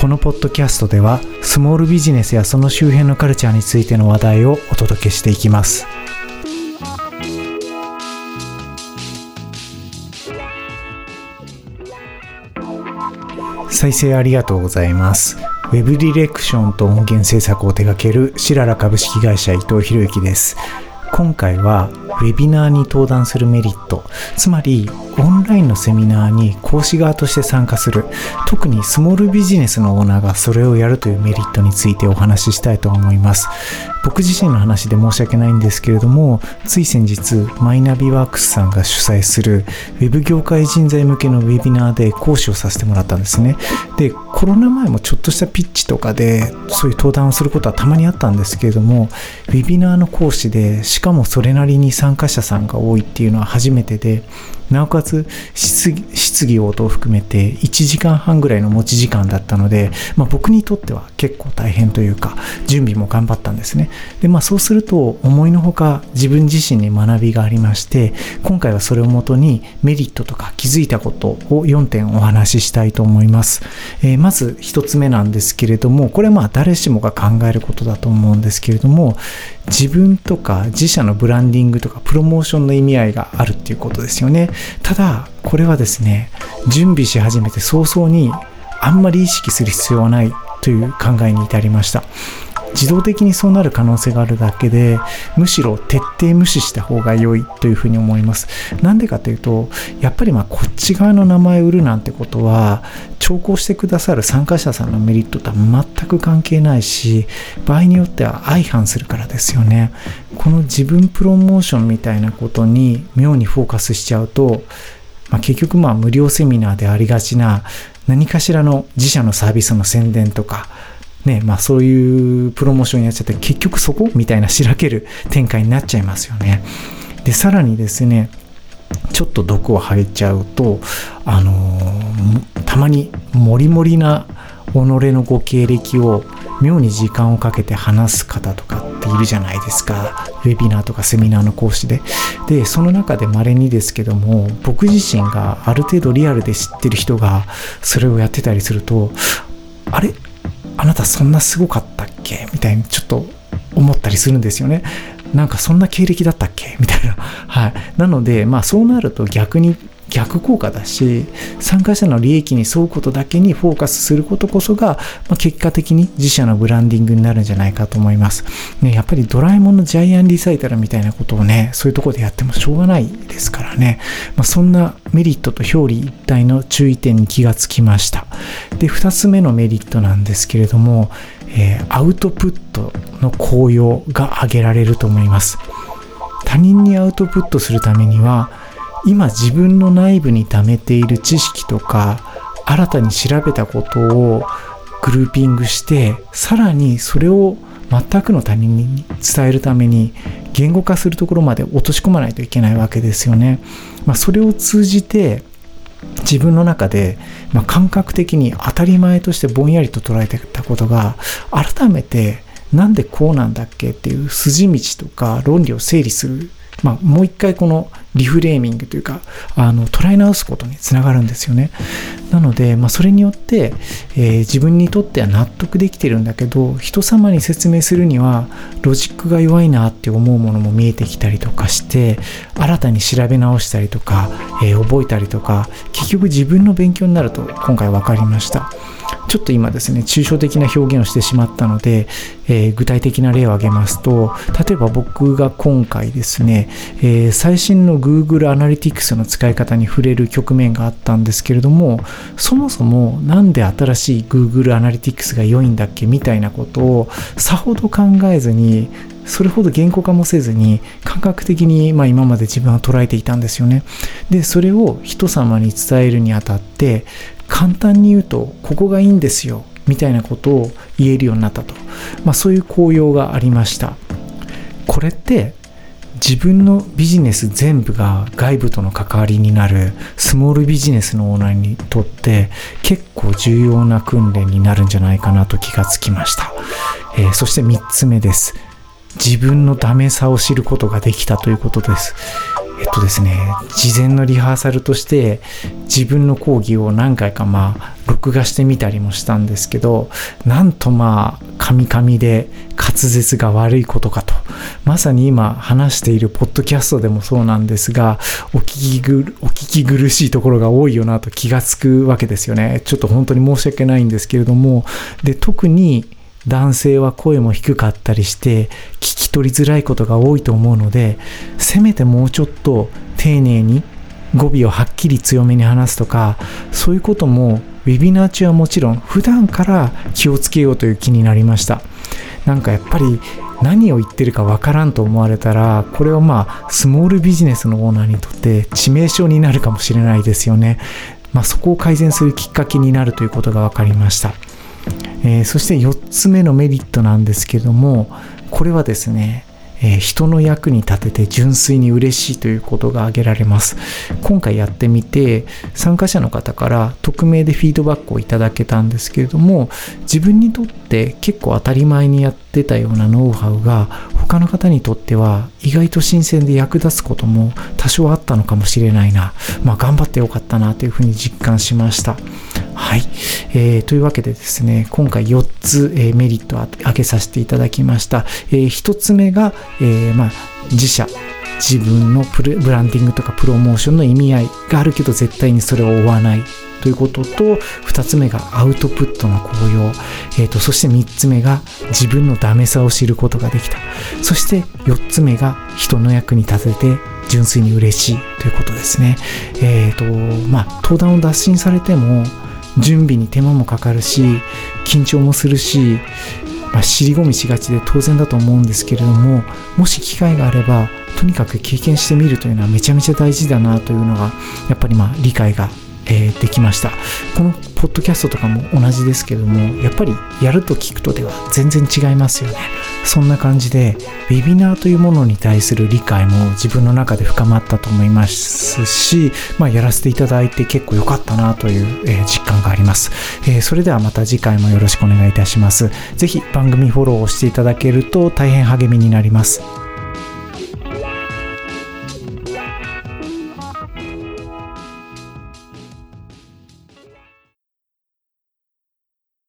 このポッドキャストではスモールビジネスやその周辺のカルチャーについての話題をお届けしていきます。再生ありがとうございます。ウェブディレクションと音源制作を手掛けるシララ株式会社伊藤博之です。今回はェビナーに登壇するメリットつまりオンラインのセミナーに講師側として参加する。特にスモールビジネスのオーナーがそれをやるというメリットについてお話ししたいと思います。僕自身の話で申し訳ないんですけれどもつい先日マイナビワークスさんが主催するウェブ業界人材向けのウェビナーで講師をさせてもらったんですね。でコロナ前もちょっとしたピッチとかでそういう登壇をすることはたまにあったんですけれどもウェビナーの講師でしかもそれなりに参加参加者さんが多いっていうのは初めてでなおかつ質疑応答を含めて1時間半ぐらいの持ち時間だったので、まあ、僕にとっては結構大変というか準備も頑張ったんですね。でまあそうすると思いのほか自分自身に学びがありまして今回はそれをもとにメリットとか気づいたことを4点お話ししたいと思います、えー、まず1つ目なんですけれどもこれはまあ誰しもが考えることだと思うんですけれども自分とか自社のブランディングとかプロモーションの意味合いがあるっていうことですよね。ただこれはですね準備し始めて早々にあんまり意識する必要はないという考えに至りました。自動的にそうなる可能性があるだけでむしろ徹底無視した方が良いというふうに思います。なんでかというとやっぱりまあこっち側の名前を売るなんてことは聴講してくださる参加者さんのメリットとは全く関係ないし場合によっては相反するからですよね。この自分プロモーションみたいなことに妙にフォーカスしちゃうとまあ、結局まあ無料セミナーでありがちな何かしらの自社のサービスの宣伝とかね、まあそういうプロモーションやっちゃって結局そこみたいなしらける展開になっちゃいますよね。で、さらにですね、ちょっと毒を吐いちゃうと、あのー、たまにモリモリな己のご経歴を妙に時間をかけて話す方とかっているじゃないですか。ウェビナーとかセミナーの講師で。で、その中で稀にですけども、僕自身がある程度リアルで知ってる人がそれをやってたりすると、あれ？あなたそんなすごかったっけ？みたいにちょっと思ったりするんですよね。なんかそんな経歴だったっけ？みたいな。はい。なので、まあそうなると逆に逆効果だし参加者の利益に沿うことだけにフォーカスすることこそが、まあ、結果的に自社のブランディングになるんじゃないかと思います、ね、やっぱりドラえもんのジャイアンリサイタルみたいなことをねそういうとこでやってもしょうがないですからね、まあ、そんなメリットと表裏一体の注意点に気がつきました。で2つ目のメリットなんですけれども、えー、アウトプットの効用が挙げられると思います。他人にアウトプットするためには今自分の内部に溜めている知識とか新たに調べたことをグルーピングしてさらにそれを全くの他人に伝えるために言語化するところまで落とし込まないといけないわけですよね。まあ、それを通じて自分の中で、ま感覚的に当たり前としてぼんやりと捉えてたことが改めてなんでこうなんだっけっていう筋道とか論理を整理するまあ、もう一回このリフレーミングというか、あの、捉え直すことにつながるんですよね。なので、まあ、それによって、えー、自分にとっては納得できてるんだけど、人様に説明するには、ロジックが弱いなって思うものも見えてきたりとかして、新たに調べ直したりとか、えー、覚えたりとか、結局自分の勉強になると今回分かりました。ちょっと今ですね、抽象的な表現をしてしまったので、えー、具体的な例を挙げますと、例えば僕が今回ですね、えー、最新の Google Analytics の使い方に触れる局面があったんですけれども、そもそもなんで新しい Google Analytics が良いんだっけみたいなことをさほど考えずに、それほど言語化もせずに感覚的に、まあ、今まで自分は捉えていたんですよね。でそれを人様に伝えるにあたって簡単に言うとここがいいんですよみたいなことを言えるようになったと、まあ、そういう効用がありました。これって自分のビジネス全部が外部との関わりになるスモールビジネスのオーナーにとって結構重要な訓練になるんじゃないかなと気がつきました、えー、そして3つ目です。自分のダメさを知ることができたということです。えっとですね、事前のリハーサルとして自分の講義を何回かまあ録画してみたりもしたんですけど、なんとまあ、カミカミで滑舌が悪いことかと。まさに今話しているポッドキャストでもそうなんですが、お聞きぐ、お聞き苦しいところが多いよなと気がつくわけですよね。ちょっと本当に申し訳ないんですけれども、で、特に男性は声も低かったりして聞き取りづらいことが多いと思うのでせめてもうちょっと丁寧に語尾をはっきり強めに話すとかそういうこともウェビナー中はもちろん普段から気をつけようという気になりました。なんかやっぱり何を言ってるかわからんと思われたらこれはまあスモールビジネスのオーナーにとって致命傷になるかもしれないですよね。まあ、そこを改善するきっかけになるということが分かりました。えー、そして4つ目のメリットなんですけどもこれはですねえ、人の役に立てて純粋に嬉しいということが挙げられます。今回やってみて参加者の方から匿名でフィードバックをいただけたんですけれども自分にとって結構当たり前にやってたようなノウハウが他の方にとっては意外と新鮮で役立つことも多少あったのかもしれないな。まあ頑張ってよかったなというふうに実感しました。はい、えー、というわけでですね、今回4つ、えー、メリットを挙げさせていただきました。えー、1つ目が、え、まあ、自社、自分のブランディングとかプロモーションの意味合いがあるけど絶対にそれを追わない。ということと2つ目がアウトプットの効用、えーと、そして3つ目が自分のダメさを知ることができた。そして4つ目が人の役に立てて純粋に嬉しい。ということですね。えっ、ー、とまあ登壇を脱診されても準備に手間もかかるし緊張もするし、まあ、尻込みしがちで当然だと思うんですけれどももし機会があればとにかく経験してみるというのはめちゃめちゃ大事だなというのがやっぱりまあ理解がえー、できました。このポッドキャストとかも同じですけどもやっぱりやると聞くとでは全然違いますよね。そんな感じでウェビナーというものに対する理解も自分の中で深まったと思いますし、まあ、やらせていただいて結構良かったなという、えー、実感があります、えー、それではまた次回もよろしくお願いいたします。是非番組フォローをしていただけると大変励みになります。